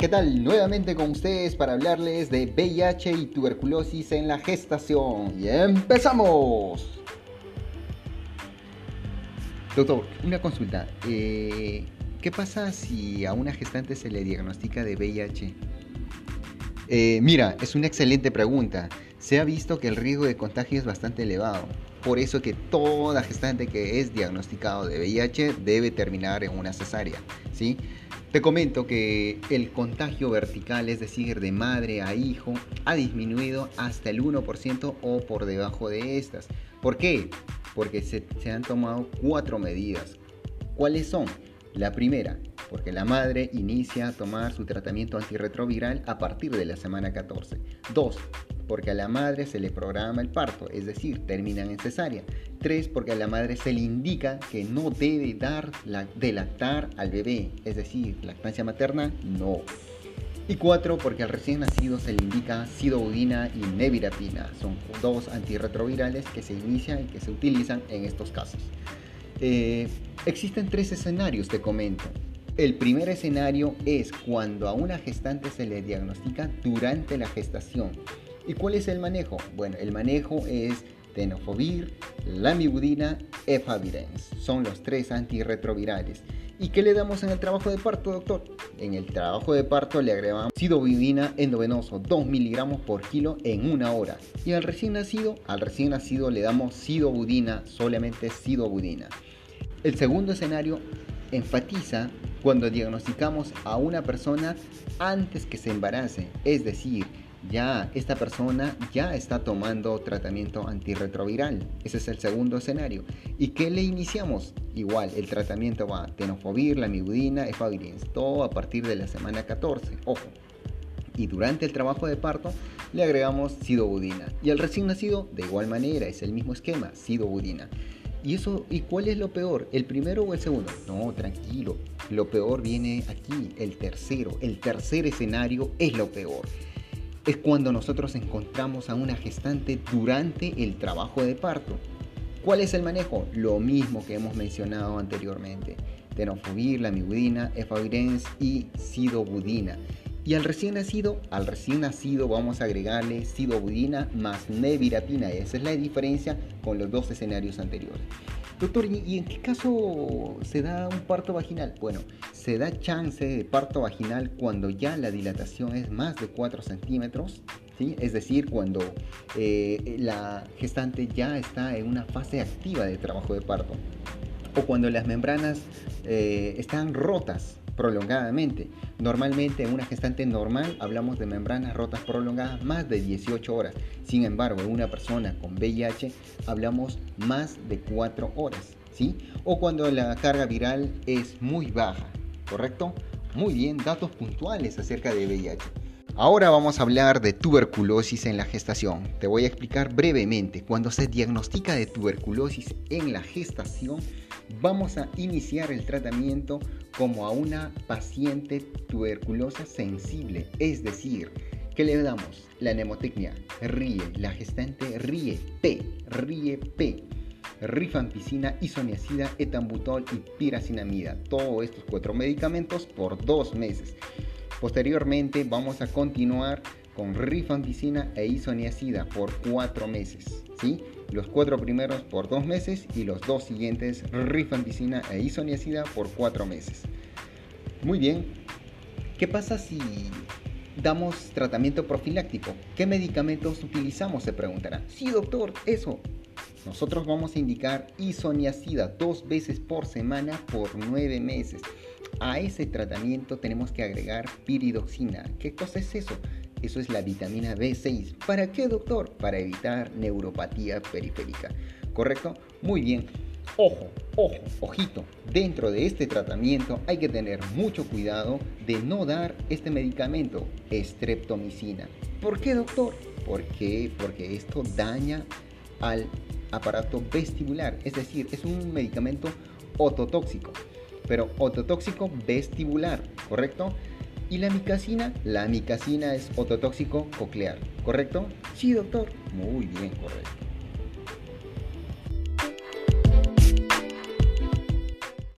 ¿Qué tal? Nuevamente con ustedes para hablarles de VIH y tuberculosis en la gestación. Y empezamos. Doctor, una consulta. Eh, ¿Qué pasa si a una gestante se le diagnostica de VIH? Eh, mira, es una excelente pregunta. Se ha visto que el riesgo de contagio es bastante elevado. Por eso que toda gestante que es diagnosticado de VIH debe terminar en una cesárea. ¿sí? Te comento que el contagio vertical, es decir, de madre a hijo, ha disminuido hasta el 1% o por debajo de estas. ¿Por qué? Porque se, se han tomado cuatro medidas. ¿Cuáles son? La primera, porque la madre inicia a tomar su tratamiento antirretroviral a partir de la semana 14. Dos, porque a la madre se le programa el parto, es decir, terminan en cesárea. Tres, porque a la madre se le indica que no debe dar la, al bebé, es decir, lactancia materna, no. Y cuatro, porque al recién nacido se le indica sidobudina y nevirapina. Son dos antirretrovirales que se inician y que se utilizan en estos casos. Eh, existen tres escenarios, te comento. El primer escenario es cuando a una gestante se le diagnostica durante la gestación. ¿Y cuál es el manejo? Bueno, el manejo es tenofovir, lamivudina, efavirenz. Son los tres antirretrovirales. ¿Y qué le damos en el trabajo de parto, doctor? En el trabajo de parto le agregamos sidobudina endovenoso, 2 miligramos por kilo en una hora. Y al recién nacido, al recién nacido le damos sidobudina, solamente sidobudina. El segundo escenario enfatiza cuando diagnosticamos a una persona antes que se embarace, es decir, ya esta persona ya está tomando tratamiento antirretroviral. Ese es el segundo escenario. ¿Y qué le iniciamos? Igual, el tratamiento va tenofovir, lamivudina, efavirenz, todo a partir de la semana 14. Ojo. Y durante el trabajo de parto le agregamos sidobudina. Y al recién nacido, de igual manera, es el mismo esquema, sidobudina. ¿Y eso y cuál es lo peor? ¿El primero o el segundo? No, tranquilo. Lo peor viene aquí, el tercero. El tercer escenario es lo peor es cuando nosotros encontramos a una gestante durante el trabajo de parto. ¿Cuál es el manejo? Lo mismo que hemos mencionado anteriormente. Tenofovir, lamivudina, efavirenz y sidobudina. Y al recién nacido, al recién nacido vamos a agregarle sidobudina más nevirapina. Esa es la diferencia con los dos escenarios anteriores. Doctor, ¿y en qué caso se da un parto vaginal? Bueno, se da chance de parto vaginal cuando ya la dilatación es más de 4 centímetros, ¿sí? es decir, cuando eh, la gestante ya está en una fase activa de trabajo de parto, o cuando las membranas eh, están rotas, prolongadamente. Normalmente en una gestante normal hablamos de membranas rotas prolongadas más de 18 horas. Sin embargo, en una persona con VIH hablamos más de 4 horas. ¿sí? O cuando la carga viral es muy baja. ¿Correcto? Muy bien, datos puntuales acerca de VIH. Ahora vamos a hablar de tuberculosis en la gestación. Te voy a explicar brevemente. Cuando se diagnostica de tuberculosis en la gestación, vamos a iniciar el tratamiento como a una paciente tuberculosa sensible, es decir, ¿qué le damos? La nemotecnia, ríe, la gestante ríe, P, ríe, P, rifampicina, isoniazida, etambutol y piracinamida. Todos estos cuatro medicamentos por dos meses. Posteriormente vamos a continuar con rifampicina e isoniazida por cuatro meses. ¿sí? Los cuatro primeros por dos meses y los dos siguientes rifampicina e isoniazida por cuatro meses. Muy bien. ¿Qué pasa si damos tratamiento profiláctico? ¿Qué medicamentos utilizamos? Se preguntará. Sí, doctor, eso. Nosotros vamos a indicar isoniazida dos veces por semana por nueve meses. A ese tratamiento tenemos que agregar piridoxina. ¿Qué cosa es eso? Eso es la vitamina B6. ¿Para qué, doctor? Para evitar neuropatía periférica. ¿Correcto? Muy bien. Ojo, ojo, ojito. Dentro de este tratamiento hay que tener mucho cuidado de no dar este medicamento, estreptomicina. ¿Por qué, doctor? ¿Por qué? Porque esto daña al aparato vestibular. Es decir, es un medicamento ototóxico pero ototóxico vestibular, ¿correcto? Y la micacina, la micacina es ototóxico coclear, ¿correcto? Sí, doctor. Muy bien, correcto.